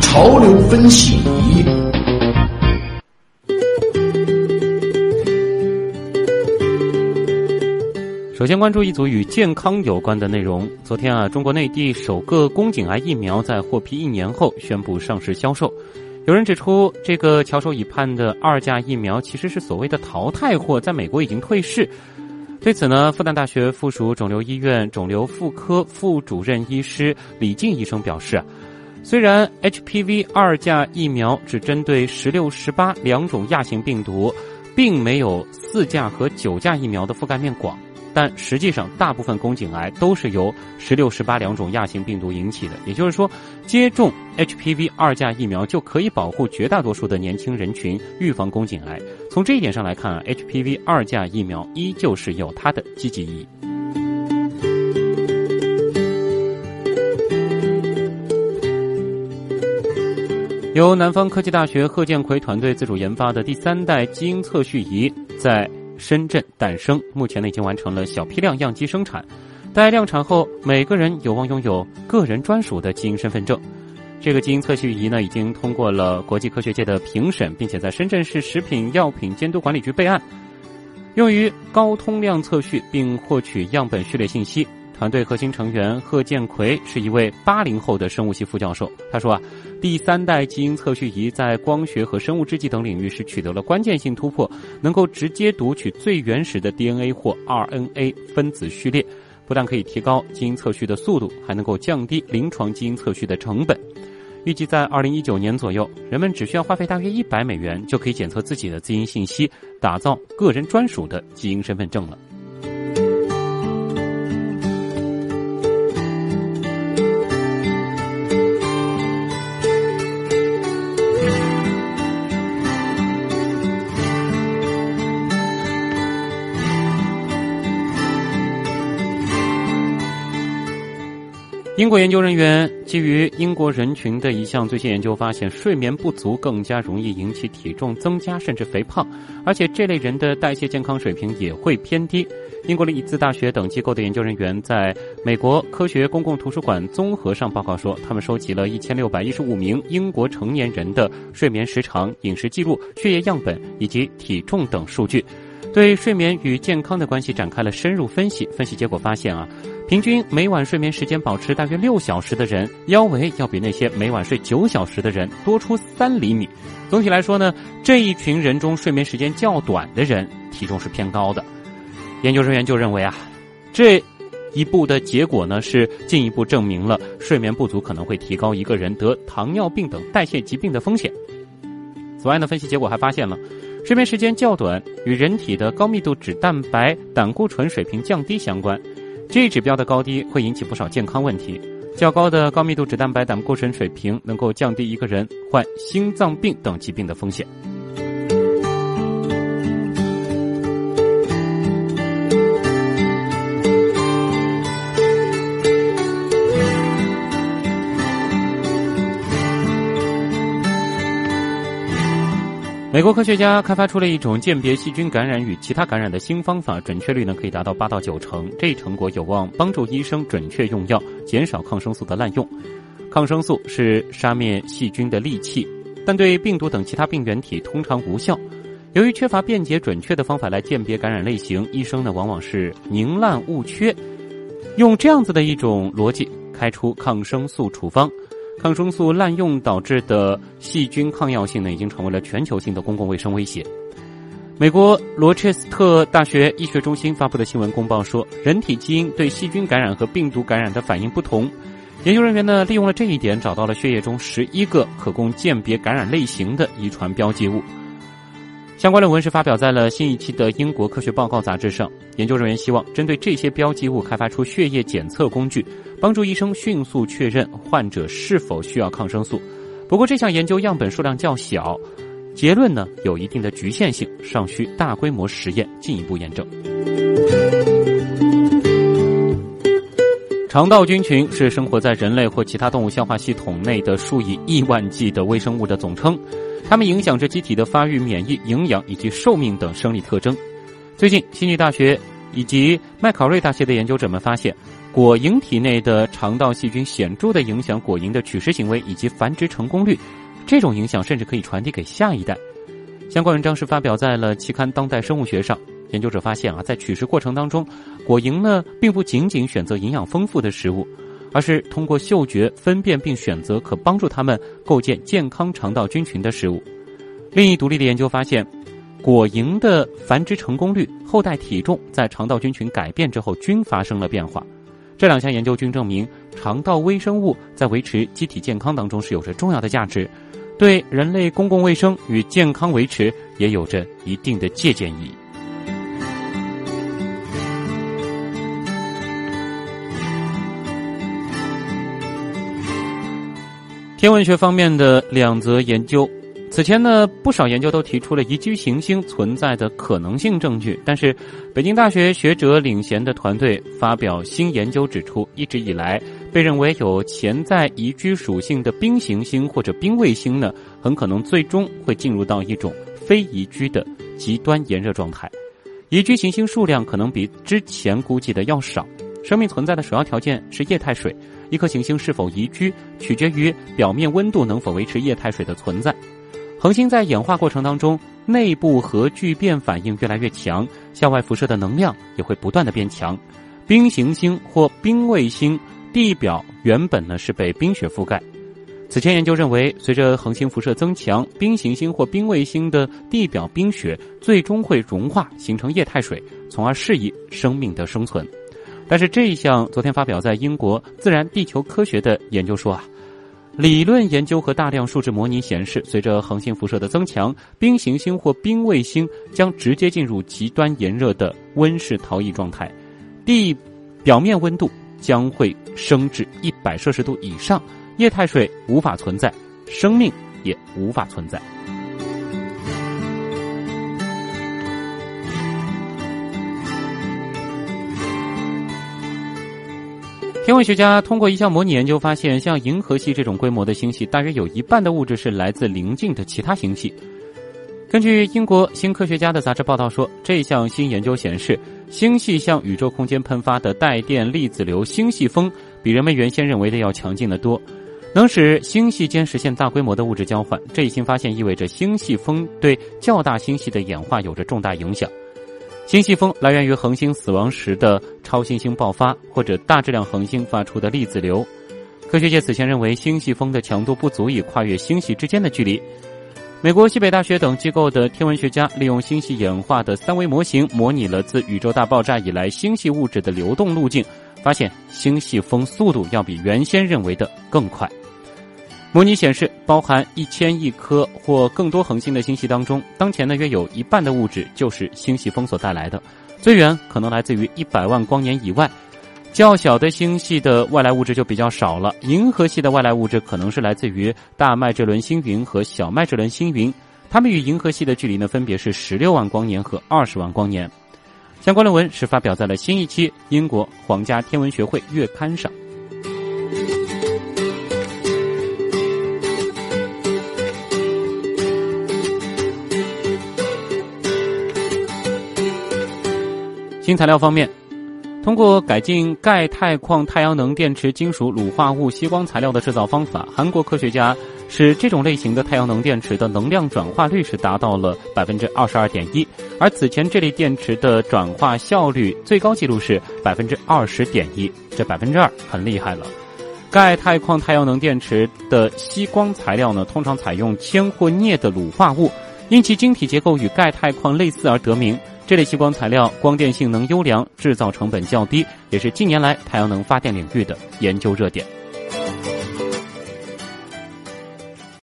潮流分析。首先关注一组与健康有关的内容。昨天啊，中国内地首个宫颈癌疫苗在获批一年后宣布上市销售。有人指出，这个翘首以盼的二价疫苗其实是所谓的淘汰货，在美国已经退市。对此呢，复旦大学附属肿瘤医院肿瘤妇科副主任医师李静医生表示，虽然 HPV 二价疫苗只针对十六、十八两种亚型病毒，并没有四价和九价疫苗的覆盖面广。但实际上，大部分宫颈癌都是由十六、十八两种亚型病毒引起的。也就是说，接种 HPV 二价疫苗就可以保护绝大多数的年轻人群，预防宫颈癌。从这一点上来看，HPV 二价疫苗依旧是有它的积极意义。由南方科技大学贺建奎团队自主研发的第三代基因测序仪，在。深圳诞生，目前呢已经完成了小批量样机生产，待量产后，每个人有望拥有个人专属的基因身份证。这个基因测序仪呢已经通过了国际科学界的评审，并且在深圳市食品药品监督管理局备案，用于高通量测序并获取样本序列信息。团队核心成员贺建奎是一位八零后的生物系副教授。他说啊，第三代基因测序仪在光学和生物制剂等领域是取得了关键性突破，能够直接读取最原始的 DNA 或 RNA 分子序列，不但可以提高基因测序的速度，还能够降低临床基因测序的成本。预计在二零一九年左右，人们只需要花费大约一百美元，就可以检测自己的基因信息，打造个人专属的基因身份证了。英国研究人员基于英国人群的一项最新研究发现，睡眠不足更加容易引起体重增加甚至肥胖，而且这类人的代谢健康水平也会偏低。英国利兹大学等机构的研究人员在美国科学公共图书馆综合上报告说，他们收集了一千六百一十五名英国成年人的睡眠时长、饮食记录、血液样本以及体重等数据。对睡眠与健康的关系展开了深入分析。分析结果发现啊，平均每晚睡眠时间保持大约六小时的人，腰围要比那些每晚睡九小时的人多出三厘米。总体来说呢，这一群人中睡眠时间较短的人体重是偏高的。研究人员就认为啊，这一步的结果呢是进一步证明了睡眠不足可能会提高一个人得糖尿病等代谢疾病的风险。此外呢，分析结果还发现了。睡眠时间较短与人体的高密度脂蛋白胆固醇水平降低相关，这一指标的高低会引起不少健康问题。较高的高密度脂蛋白胆固醇水平能够降低一个人患心脏病等疾病的风险。美国科学家开发出了一种鉴别细菌感染与其他感染的新方法，准确率呢可以达到八到九成。这一成果有望帮助医生准确用药，减少抗生素的滥用。抗生素是杀灭细菌的利器，但对病毒等其他病原体通常无效。由于缺乏便捷准确的方法来鉴别感染类型，医生呢往往是宁滥勿缺，用这样子的一种逻辑开出抗生素处方。抗生素滥用导致的细菌抗药性呢，已经成为了全球性的公共卫生威胁。美国罗切斯特大学医学中心发布的新闻公报说，人体基因对细菌感染和病毒感染的反应不同。研究人员呢，利用了这一点，找到了血液中十一个可供鉴别感染类型的遗传标记物。相关论文是发表在了新一期的英国科学报告杂志上。研究人员希望针对这些标记物开发出血液检测工具，帮助医生迅速确认患者是否需要抗生素。不过，这项研究样本数量较小，结论呢有一定的局限性，尚需大规模实验进一步验证。肠道菌群是生活在人类或其他动物消化系统内的数以亿万计的微生物的总称。它们影响着机体的发育、免疫、营养以及寿命等生理特征。最近，悉尼大学以及麦考瑞大学的研究者们发现，果蝇体内的肠道细菌显著的影响果蝇的取食行为以及繁殖成功率，这种影响甚至可以传递给下一代。相关文章是发表在了期刊《当代生物学》上。研究者发现啊，在取食过程当中，果蝇呢并不仅仅选择营养丰富的食物，而是通过嗅觉分辨并选择可帮助他们构建健康肠道菌群的食物。另一独立的研究发现，果蝇的繁殖成功率、后代体重在肠道菌群改变之后均发生了变化。这两项研究均证明，肠道微生物在维持机体健康当中是有着重要的价值。对人类公共卫生与健康维持也有着一定的借鉴意义。天文学方面的两则研究，此前呢，不少研究都提出了宜居行星存在的可能性证据，但是北京大学学者领衔的团队发表新研究指出，一直以来。被认为有潜在宜居属性的冰行星或者冰卫星呢，很可能最终会进入到一种非宜居的极端炎热状态。宜居行星数量可能比之前估计的要少。生命存在的首要条件是液态水。一颗行星是否宜居，取决于表面温度能否维持液态水的存在。恒星在演化过程当中，内部核聚变反应越来越强，向外辐射的能量也会不断的变强。冰行星或冰卫星。地表原本呢是被冰雪覆盖，此前研究认为，随着恒星辐射增强，冰行星或冰卫星的地表冰雪最终会融化形成液态水，从而适宜生命的生存。但是这一项昨天发表在英国《自然地球科学》的研究说啊，理论研究和大量数值模拟显示，随着恒星辐射的增强，冰行星或冰卫星将直接进入极端炎热的温室逃逸状态，地表面温度。将会升至一百摄氏度以上，液态水无法存在，生命也无法存在。天文学家通过一项模拟研究发现，像银河系这种规模的星系，大约有一半的物质是来自邻近的其他星系。根据英国新科学家的杂志报道说，这项新研究显示，星系向宇宙空间喷发的带电粒子流星系风，比人们原先认为的要强劲得多，能使星系间实现大规模的物质交换。这一新发现意味着星系风对较大星系的演化有着重大影响。星系风来源于恒星死亡时的超新星爆发，或者大质量恒星发出的粒子流。科学界此前认为，星系风的强度不足以跨越星系之间的距离。美国西北大学等机构的天文学家利用星系演化的三维模型，模拟了自宇宙大爆炸以来星系物质的流动路径，发现星系风速度要比原先认为的更快。模拟显示，包含一千亿颗或更多恒星的星系当中，当前呢约有一半的物质就是星系风所带来的，最远可能来自于一百万光年以外。较小的星系的外来物质就比较少了，银河系的外来物质可能是来自于大麦哲伦星云和小麦哲伦星云，它们与银河系的距离呢分别是十六万光年和二十万光年。相关论文是发表在了新一期英国皇家天文学会月刊上。新材料方面。通过改进钙钛矿太阳能电池金属卤化物吸光材料的制造方法，韩国科学家使这种类型的太阳能电池的能量转化率是达到了百分之二十二点一，而此前这类电池的转化效率最高记录是百分之二十点一，这百分之二很厉害了。钙钛矿太阳能电池的吸光材料呢，通常采用铅或镍的卤化物，因其晶体结构与钙钛矿类似而得名。这类吸光材料光电性能优良，制造成本较低，也是近年来太阳能发电领域的研究热点。